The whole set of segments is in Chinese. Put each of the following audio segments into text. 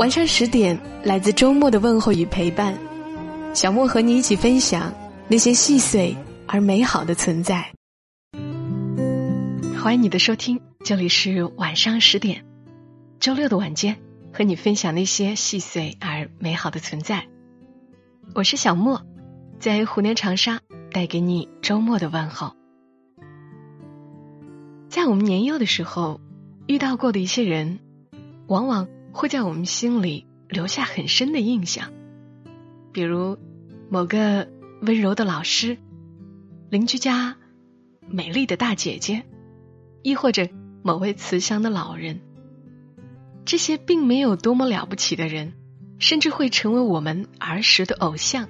晚上十点，来自周末的问候与陪伴，小莫和你一起分享那些细碎而美好的存在。欢迎你的收听，这里是晚上十点，周六的晚间，和你分享那些细碎而美好的存在。我是小莫，在湖南长沙带给你周末的问候。在我们年幼的时候，遇到过的一些人，往往。会在我们心里留下很深的印象，比如某个温柔的老师、邻居家美丽的大姐姐，亦或者某位慈祥的老人。这些并没有多么了不起的人，甚至会成为我们儿时的偶像。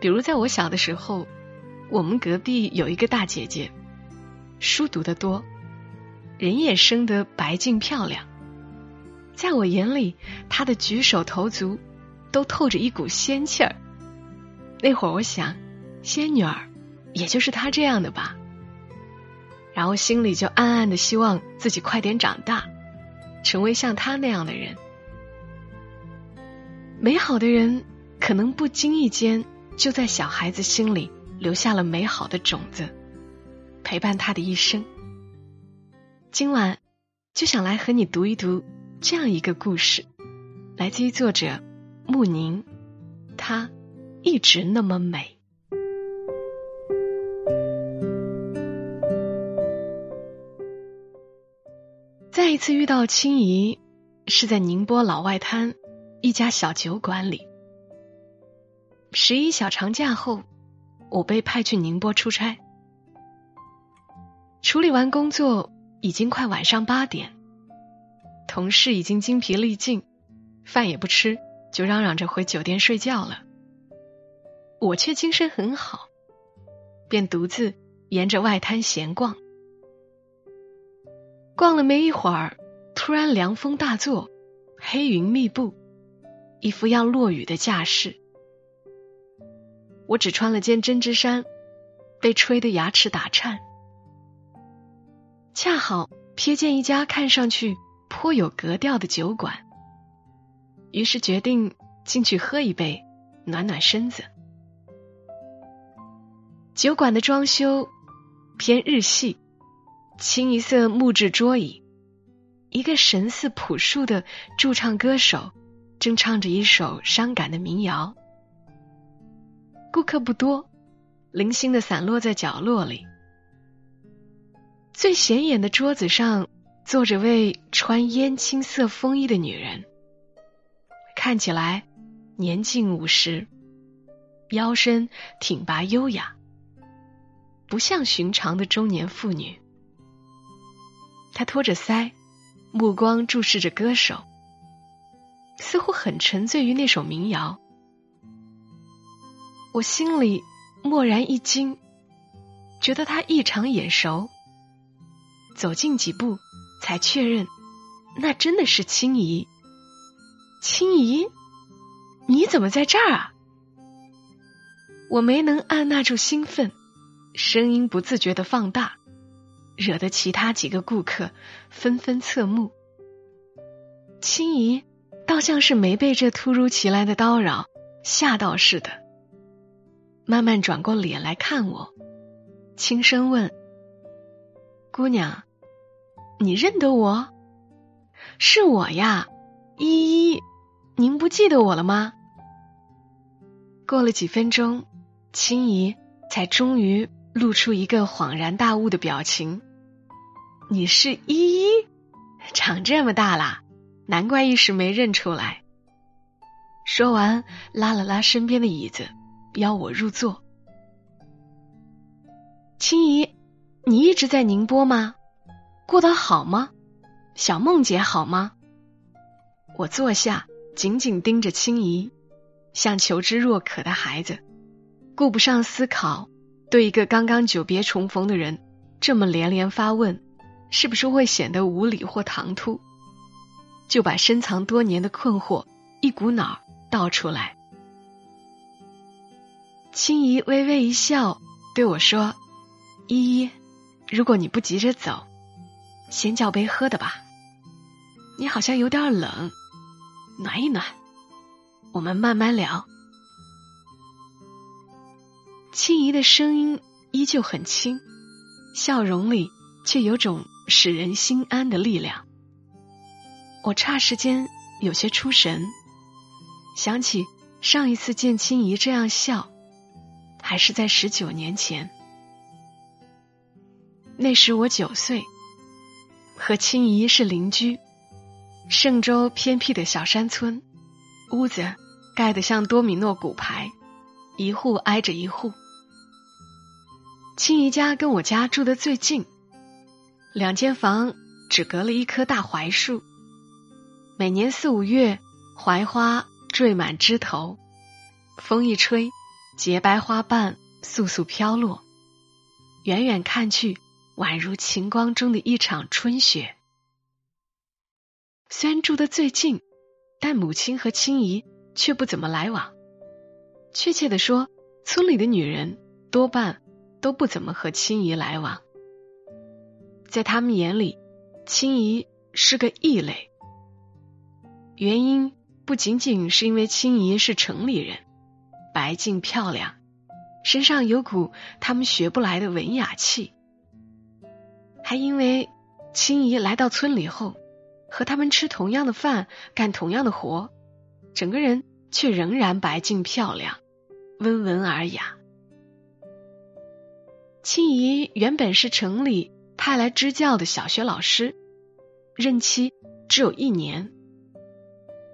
比如在我小的时候，我们隔壁有一个大姐姐，书读得多，人也生得白净漂亮。在我眼里，他的举手投足都透着一股仙气儿。那会儿我想，仙女儿也就是她这样的吧。然后心里就暗暗的希望自己快点长大，成为像她那样的人。美好的人可能不经意间就在小孩子心里留下了美好的种子，陪伴他的一生。今晚就想来和你读一读。这样一个故事，来自于作者穆宁，她一直那么美。再一次遇到青怡，是在宁波老外滩一家小酒馆里。十一小长假后，我被派去宁波出差，处理完工作，已经快晚上八点。同事已经精疲力尽，饭也不吃，就嚷嚷着回酒店睡觉了。我却精神很好，便独自沿着外滩闲逛。逛了没一会儿，突然凉风大作，黑云密布，一副要落雨的架势。我只穿了件针织衫，被吹得牙齿打颤。恰好瞥见一家看上去。颇有格调的酒馆，于是决定进去喝一杯，暖暖身子。酒馆的装修偏日系，清一色木质桌椅，一个神似朴树的驻唱歌手正唱着一首伤感的民谣。顾客不多，零星的散落在角落里。最显眼的桌子上。坐着位穿烟青色风衣的女人，看起来年近五十，腰身挺拔优雅，不像寻常的中年妇女。她托着腮，目光注视着歌手，似乎很沉醉于那首民谣。我心里蓦然一惊，觉得她异常眼熟。走近几步。才确认，那真的是青姨。青姨，你怎么在这儿啊？我没能按捺住兴奋，声音不自觉的放大，惹得其他几个顾客纷纷侧目。青姨倒像是没被这突如其来的叨扰吓到似的，慢慢转过脸来看我，轻声问：“姑娘。”你认得我？是我呀，依依，您不记得我了吗？过了几分钟，青怡才终于露出一个恍然大悟的表情。你是依依，长这么大啦，难怪一时没认出来。说完，拉了拉身边的椅子，邀我入座。青怡，你一直在宁波吗？过得好吗？小梦姐好吗？我坐下，紧紧盯着青怡，像求知若渴的孩子，顾不上思考，对一个刚刚久别重逢的人这么连连发问，是不是会显得无礼或唐突？就把深藏多年的困惑一股脑倒出来。青怡微微一笑，对我说：“依依，如果你不急着走，先叫杯喝的吧。你好像有点冷，暖一暖。我们慢慢聊。”青怡的声音依旧很轻，笑容里却有种使人心安的力量。我霎时间有些出神，想起上一次见青怡这样笑，还是在十九年前。那时我九岁，和青怡是邻居，嵊州偏僻的小山村，屋子盖得像多米诺骨牌，一户挨着一户。青怡家跟我家住的最近，两间房只隔了一棵大槐树。每年四五月，槐花缀满枝头，风一吹，洁白花瓣簌簌飘落，远远看去，宛如晴光中的一场春雪。虽然住得最近，但母亲和青姨却不怎么来往。确切的说，村里的女人多半都不怎么和青姨来往，在他们眼里，青姨是个异类。原因不仅仅是因为青姨是城里人，白净漂亮，身上有股他们学不来的文雅气，还因为青姨来到村里后，和他们吃同样的饭，干同样的活，整个人却仍然白净漂亮，温文尔雅。青姨原本是城里派来支教的小学老师，任期只有一年。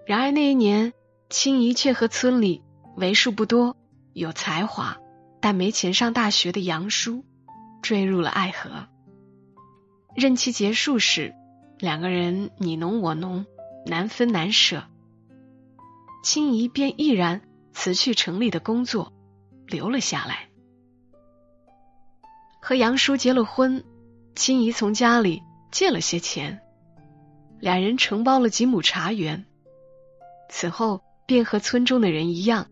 然而那一年，青姨却和村里为数不多有才华但没钱上大学的杨叔坠入了爱河。任期结束时，两个人你侬我侬，难分难舍。青姨便毅然辞去城里的工作，留了下来。和杨叔结了婚，青姨从家里借了些钱，两人承包了几亩茶园。此后便和村中的人一样，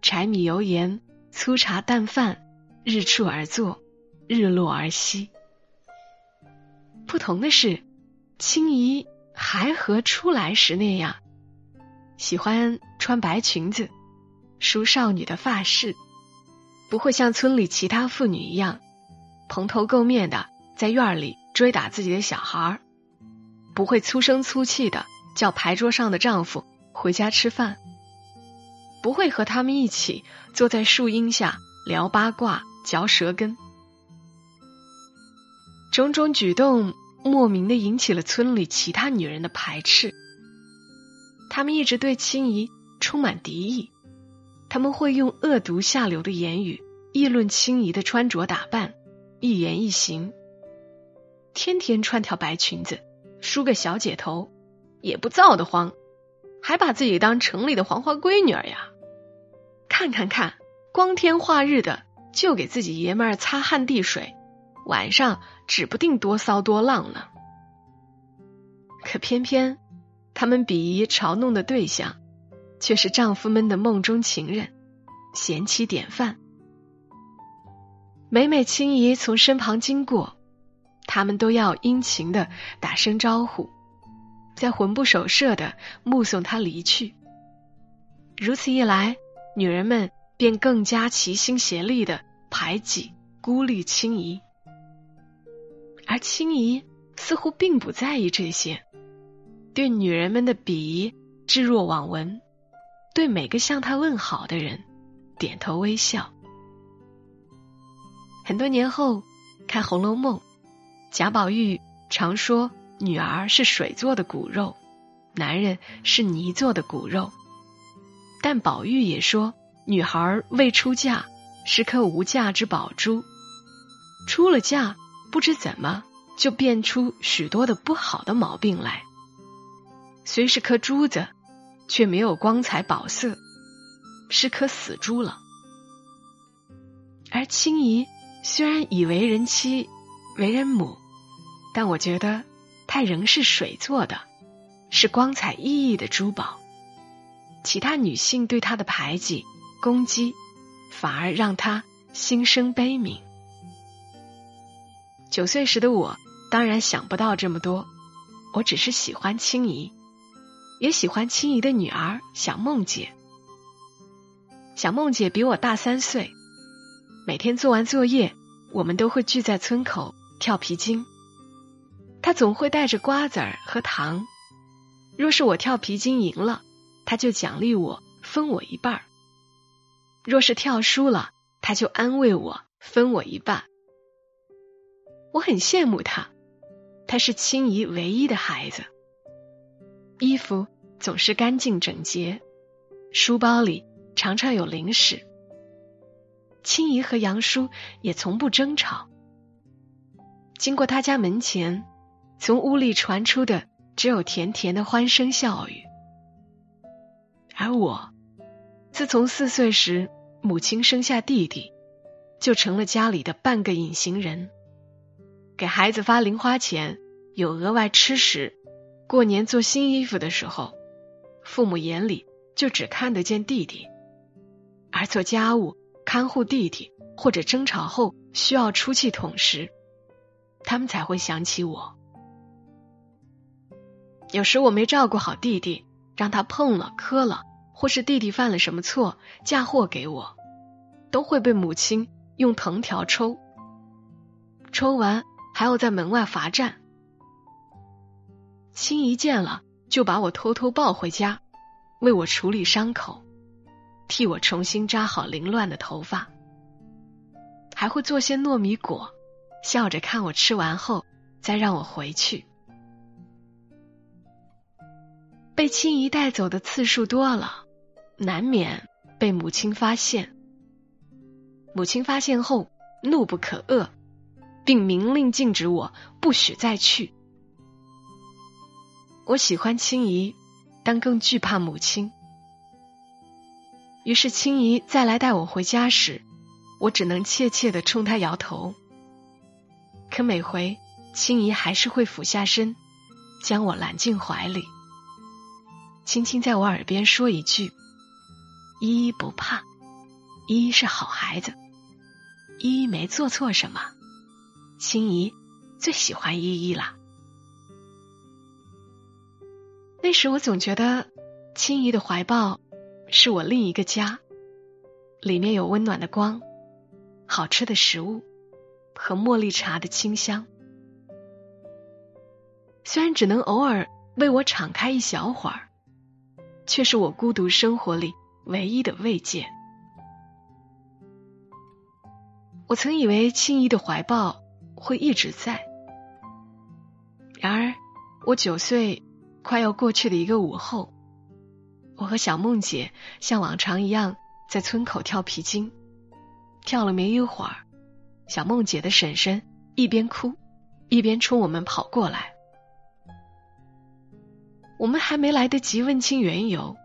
柴米油盐、粗茶淡饭，日出而作，日落而息。不同的是，青姨还和出来时那样，喜欢穿白裙子，梳少女的发饰，不会像村里其他妇女一样，蓬头垢面的在院里追打自己的小孩儿，不会粗声粗气的叫牌桌上的丈夫。回家吃饭，不会和他们一起坐在树荫下聊八卦、嚼舌根。种种举动莫名的引起了村里其他女人的排斥，他们一直对青姨充满敌意。他们会用恶毒下流的言语议论青姨的穿着打扮、一言一行。天天穿条白裙子，梳个小姐头，也不臊得慌。还把自己当城里的黄花闺女儿呀？看看看，光天化日的就给自己爷们儿擦汗滴水，晚上指不定多骚多浪呢。可偏偏他们鄙夷嘲弄的对象，却是丈夫们的梦中情人、贤妻典范。每每青姨从身旁经过，他们都要殷勤的打声招呼。在魂不守舍的目送她离去。如此一来，女人们便更加齐心协力的排挤、孤立青姨，而青姨似乎并不在意这些，对女人们的鄙夷置若罔闻，对每个向她问好的人点头微笑。很多年后，看《红楼梦》，贾宝玉常说。女儿是水做的骨肉，男人是泥做的骨肉。但宝玉也说，女孩未出嫁是颗无价之宝珠，出了嫁不知怎么就变出许多的不好的毛病来。虽是颗珠子，却没有光彩宝色，是颗死珠了。而青怡虽然已为人妻、为人母，但我觉得她仍是水做的，是光彩熠熠的珠宝。其他女性对她的排挤、攻击，反而让她心生悲悯。九岁时的我，当然想不到这么多，我只是喜欢青怡。也喜欢青怡的女儿小梦姐。小梦姐比我大三岁，每天做完作业，我们都会聚在村口跳皮筋。她总会带着瓜子儿和糖，若是我跳皮筋赢了，她就奖励我分我一半儿；若是跳输了，她就安慰我分我一半。我很羡慕他，他是青怡唯一的孩子。衣服总是干净整洁，书包里常常有零食。青怡和杨叔也从不争吵。经过他家门前，从屋里传出的只有甜甜的欢声笑语。而我，自从四岁时母亲生下弟弟，就成了家里的半个隐形人，给孩子发零花钱，有额外吃食。过年做新衣服的时候，父母眼里就只看得见弟弟；而做家务、看护弟弟或者争吵后需要出气筒时，他们才会想起我。有时我没照顾好弟弟，让他碰了、磕了，或是弟弟犯了什么错嫁祸给我，都会被母亲用藤条抽，抽完还要在门外罚站。青姨见了，就把我偷偷抱回家，为我处理伤口，替我重新扎好凌乱的头发，还会做些糯米果，笑着看我吃完后再让我回去。被青姨带走的次数多了，难免被母亲发现。母亲发现后怒不可遏，并明令禁止我不许再去。我喜欢青怡，但更惧怕母亲。于是青怡再来带我回家时，我只能怯怯的冲她摇头。可每回青怡还是会俯下身，将我揽进怀里，轻轻在我耳边说一句：“依依不怕，依依是好孩子，依依没做错什么。”青怡最喜欢依依了。那时我总觉得，青怡的怀抱是我另一个家，里面有温暖的光、好吃的食物和茉莉茶的清香。虽然只能偶尔为我敞开一小会儿，却是我孤独生活里唯一的慰藉。我曾以为青怡的怀抱会一直在，然而我九岁。快要过去的一个午后，我和小梦姐像往常一样在村口跳皮筋，跳了没一会儿，小梦姐的婶婶一边哭一边冲我们跑过来。我们还没来得及问清缘由，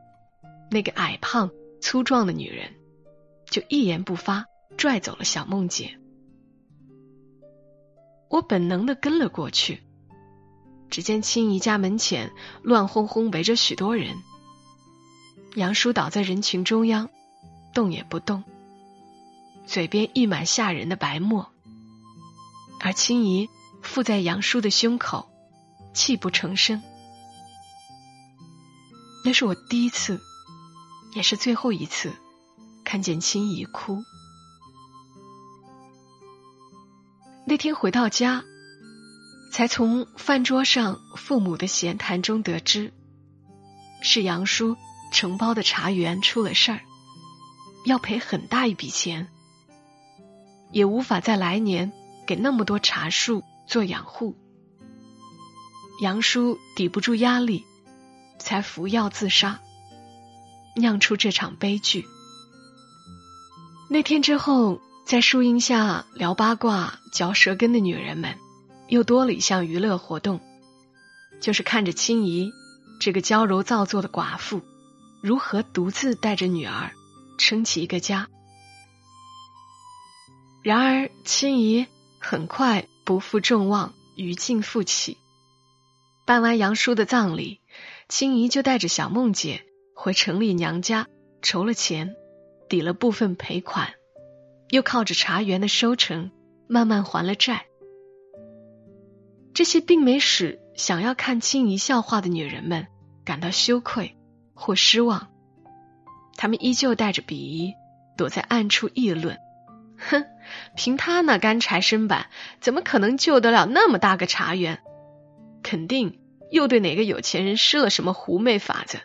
那个矮胖粗壮的女人就一言不发拽走了小梦姐。我本能的跟了过去。只见青怡家门前乱哄哄围着许多人，杨叔倒在人群中央，动也不动，嘴边溢满吓人的白沫，而青怡附在杨叔的胸口，泣不成声。那是我第一次，也是最后一次看见青怡哭。那天回到家。才从饭桌上父母的闲谈中得知，是杨叔承包的茶园出了事儿，要赔很大一笔钱，也无法在来年给那么多茶树做养护。杨叔抵不住压力，才服药自杀，酿出这场悲剧。那天之后，在树荫下聊八卦、嚼舌根的女人们。又多了一项娱乐活动，就是看着青怡这个娇柔造作的寡妇如何独自带着女儿撑起一个家。然而，青姨很快不负众望，余劲复起。办完杨叔的葬礼，青姨就带着小梦姐回城里娘家筹了钱，抵了部分赔款，又靠着茶园的收成慢慢还了债。这些并没使想要看清一笑话的女人们感到羞愧或失望，他们依旧带着鄙夷躲在暗处议论：“哼，凭他那干柴身板，怎么可能救得了那么大个茶园？肯定又对哪个有钱人施了什么狐媚法子，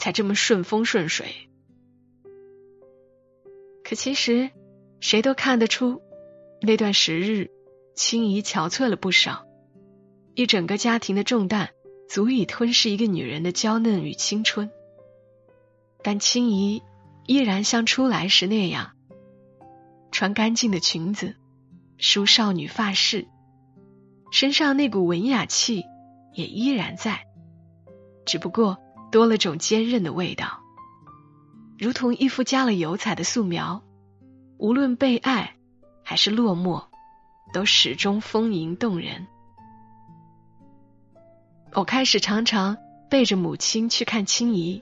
才这么顺风顺水。”可其实，谁都看得出，那段时日，青怡憔悴了不少。一整个家庭的重担，足以吞噬一个女人的娇嫩与青春。但青怡依然像出来时那样，穿干净的裙子，梳少女发饰，身上那股文雅气也依然在，只不过多了种坚韧的味道，如同一幅加了油彩的素描，无论被爱还是落寞，都始终丰盈动人。我开始常常背着母亲去看青姨。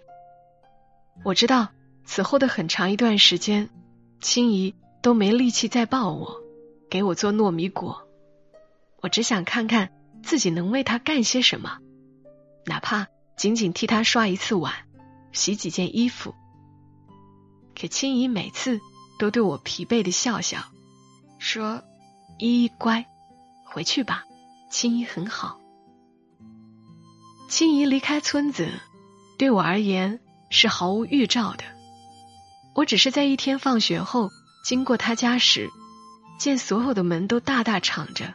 我知道此后的很长一段时间，青姨都没力气再抱我，给我做糯米果。我只想看看自己能为她干些什么，哪怕仅仅替她刷一次碗，洗几件衣服。可青姨每次都对我疲惫的笑笑，说：“依依乖，回去吧，青姨很好。”青怡离开村子，对我而言是毫无预兆的。我只是在一天放学后经过他家时，见所有的门都大大敞着，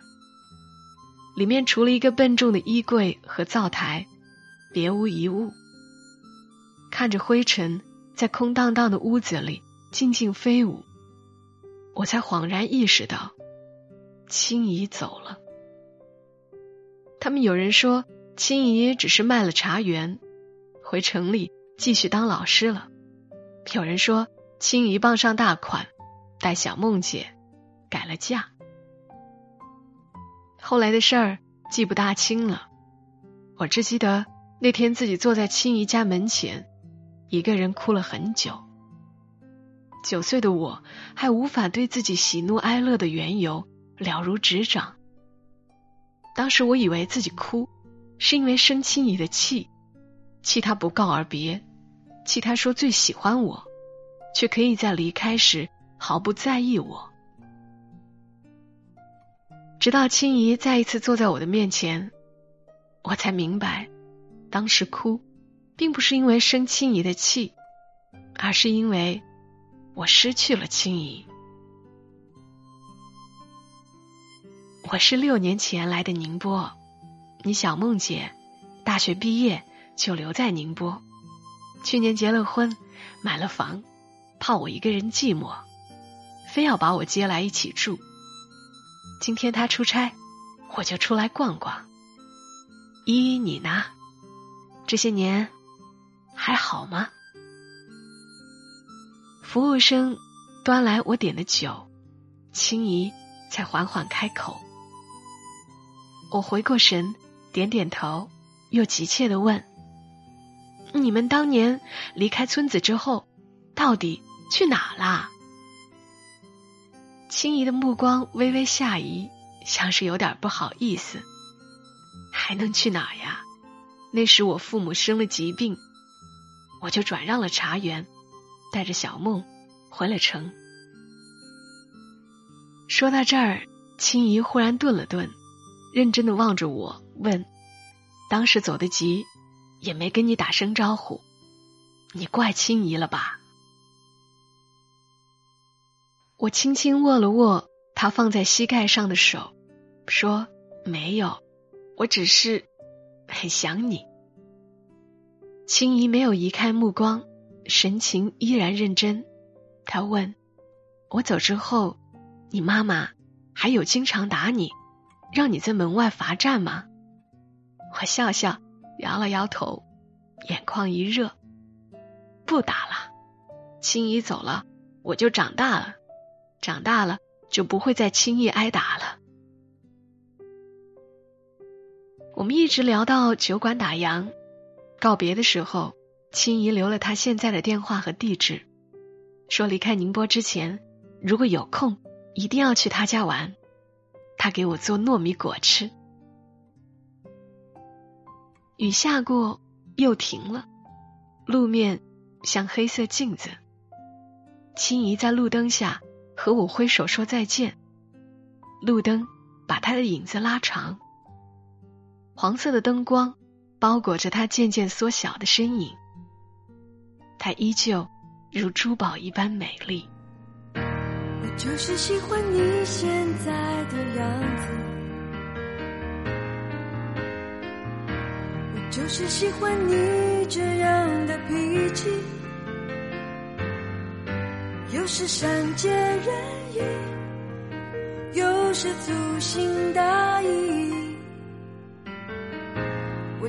里面除了一个笨重的衣柜和灶台，别无一物。看着灰尘在空荡荡的屋子里静静飞舞，我才恍然意识到，青姨走了。他们有人说。青姨只是卖了茶园，回城里继续当老师了。有人说青姨傍上大款，带小梦姐改了嫁。后来的事儿记不大清了，我只记得那天自己坐在青姨家门前，一个人哭了很久。九岁的我还无法对自己喜怒哀乐的缘由了如指掌。当时我以为自己哭。是因为生青姨的气，气他不告而别，气他说最喜欢我，却可以在离开时毫不在意我。直到青姨再一次坐在我的面前，我才明白，当时哭，并不是因为生青姨的气，而是因为我失去了青怡。我是六年前来的宁波。你小梦姐，大学毕业就留在宁波，去年结了婚，买了房，怕我一个人寂寞，非要把我接来一起住。今天他出差，我就出来逛逛。依依，你呢？这些年还好吗？服务生端来我点的酒，青姨才缓缓开口。我回过神。点点头，又急切的问：“你们当年离开村子之后，到底去哪啦？”青姨的目光微微下移，像是有点不好意思。还能去哪呀？那时我父母生了疾病，我就转让了茶园，带着小梦回了城。说到这儿，青姨忽然顿了顿。认真的望着我，问：“当时走得急，也没跟你打声招呼，你怪青姨了吧？”我轻轻握了握他放在膝盖上的手，说：“没有，我只是很想你。”青姨没有移开目光，神情依然认真。他问：“我走之后，你妈妈还有经常打你？”让你在门外罚站吗？我笑笑，摇了摇头，眼眶一热，不打了。青姨走了，我就长大了，长大了就不会再轻易挨打了。我们一直聊到酒馆打烊，告别的时候，青姨留了她现在的电话和地址，说离开宁波之前，如果有空，一定要去她家玩，她给我做糯米果吃。雨下过，又停了，路面像黑色镜子。青姨在路灯下和我挥手说再见，路灯把她的影子拉长，黄色的灯光包裹着她渐渐缩小的身影，她依旧如珠宝一般美丽。我就是喜欢你现在的样子，我就是喜欢你这样的脾气。有时善解人意，有时粗心大意。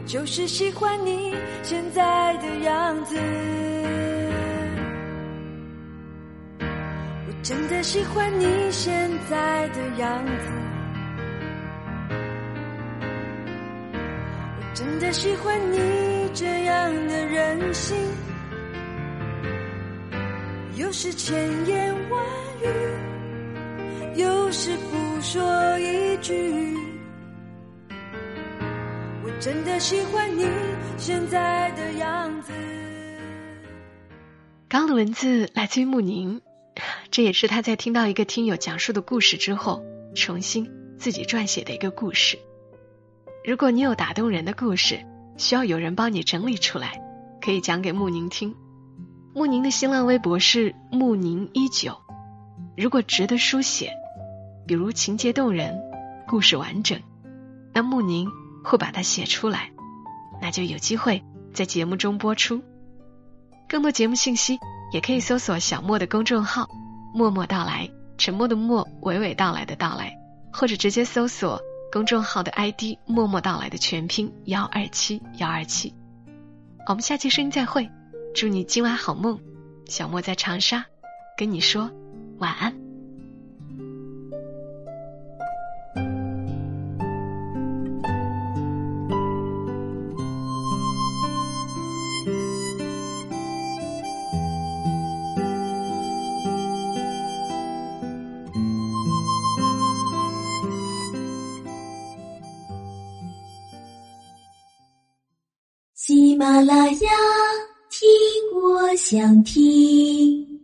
就是喜欢你现在的样子，我真的喜欢你现在的样子，我真的喜欢你这样的任性。有时千言万语，有时不说一句。真的喜欢你现在的样子。刚刚的文字来自于穆宁，这也是他在听到一个听友讲述的故事之后，重新自己撰写的一个故事。如果你有打动人的故事，需要有人帮你整理出来，可以讲给穆宁听。穆宁的新浪微博是穆宁一九，如果值得书写，比如情节动人、故事完整，那穆宁会把它写出来，那就有机会在节目中播出。更多节目信息也可以搜索小莫的公众号“默默到来”，沉默的默，娓娓道来的到来，或者直接搜索公众号的 ID“ 默默到来”的全拼幺二七幺二七。我们下期声音再会。祝你今晚好梦，小莫在长沙，跟你说晚安。马拉雅。听我想听。